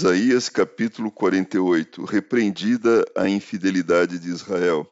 Isaías capítulo 48 Repreendida a infidelidade de Israel.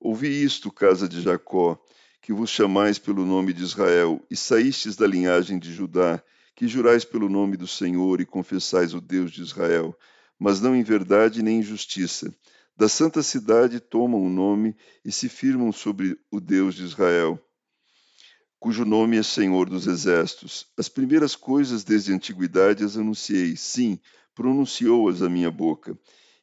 Ouvi isto, casa de Jacó, que vos chamais pelo nome de Israel, e saístes da linhagem de Judá, que jurais pelo nome do Senhor e confessais o Deus de Israel, mas não em verdade nem em justiça. Da santa cidade tomam o nome e se firmam sobre o Deus de Israel cujo nome é Senhor dos Exércitos. As primeiras coisas desde a antiguidade as anunciei, sim, pronunciou-as a minha boca.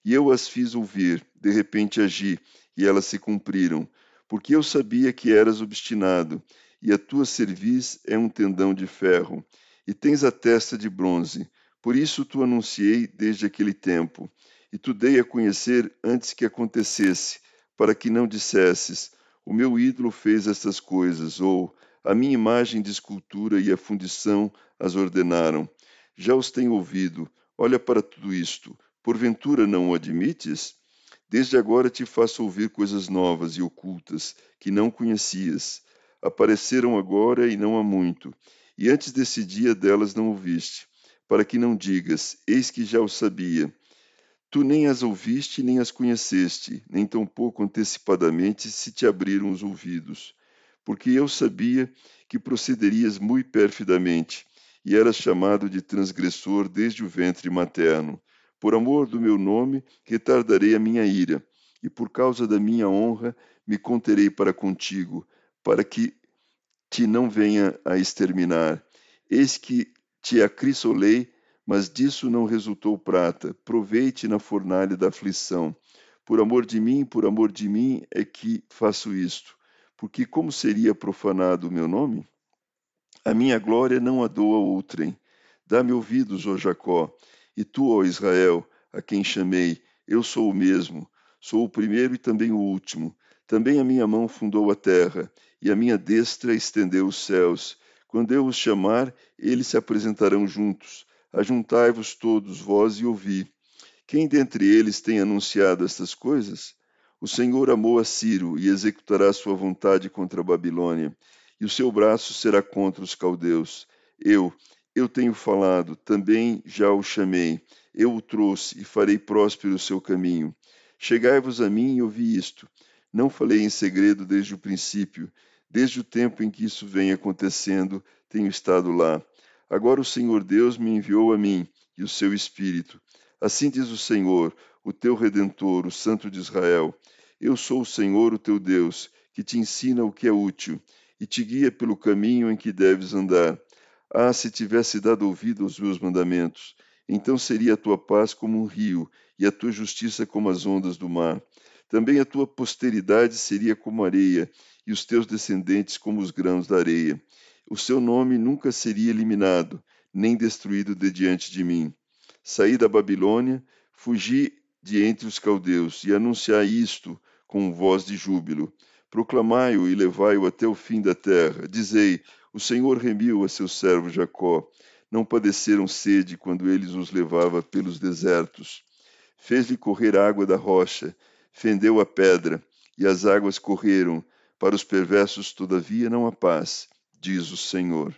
E eu as fiz ouvir, de repente agi, e elas se cumpriram, porque eu sabia que eras obstinado, e a tua cerviz é um tendão de ferro, e tens a testa de bronze. Por isso tu anunciei desde aquele tempo, e tu dei a conhecer antes que acontecesse, para que não dissesses: O meu ídolo fez estas coisas, ou a minha imagem de escultura e a fundição as ordenaram. Já os tenho ouvido, Olha para tudo isto. Porventura não o admites? Desde agora te faço ouvir coisas novas e ocultas que não conhecias. Apareceram agora e não há muito, e antes desse dia delas não ouviste, para que não digas: Eis que já o sabia. Tu nem as ouviste, nem as conheceste, nem tampouco antecipadamente se te abriram os ouvidos. Porque eu sabia que procederias muito perfidamente e eras chamado de transgressor desde o ventre materno. Por amor do meu nome, retardarei a minha ira, e por causa da minha honra, me conterei para contigo, para que te não venha a exterminar. Eis que te acrisolei, mas disso não resultou prata. Proveite na fornalha da aflição. Por amor de mim, por amor de mim é que faço isto. Porque como seria profanado o meu nome? A minha glória não a dou a outrem. Dá-me ouvidos, ó Jacó, e tu, ó Israel, a quem chamei, eu sou o mesmo, sou o primeiro e também o último. Também a minha mão fundou a terra, e a minha destra estendeu os céus. Quando eu os chamar, eles se apresentarão juntos. Ajuntai-vos todos, vós, e ouvi. Quem dentre eles tem anunciado estas coisas? O Senhor amou a Ciro e executará sua vontade contra a Babilônia e o seu braço será contra os caldeus. Eu, eu tenho falado, também já o chamei, eu o trouxe e farei próspero o seu caminho. Chegai-vos a mim e ouvi isto. Não falei em segredo desde o princípio, desde o tempo em que isso vem acontecendo, tenho estado lá. Agora o Senhor Deus me enviou a mim e o seu Espírito. Assim diz o Senhor, o teu Redentor, o Santo de Israel. Eu sou o Senhor, o teu Deus, que te ensina o que é útil e te guia pelo caminho em que deves andar. Ah, se tivesse dado ouvido aos meus mandamentos, então seria a tua paz como um rio e a tua justiça como as ondas do mar. Também a tua posteridade seria como areia e os teus descendentes como os grãos da areia. O seu nome nunca seria eliminado, nem destruído de diante de mim. Saí da Babilônia, fugi de entre os caldeus e anunciai isto com voz de júbilo. Proclamai-o e levai-o até o fim da terra. Dizei: O Senhor remiu a seu servo Jacó. Não padeceram sede quando ele os levava pelos desertos. Fez-lhe correr água da rocha, fendeu a pedra, e as águas correram. Para os perversos, todavia, não há paz, diz o Senhor.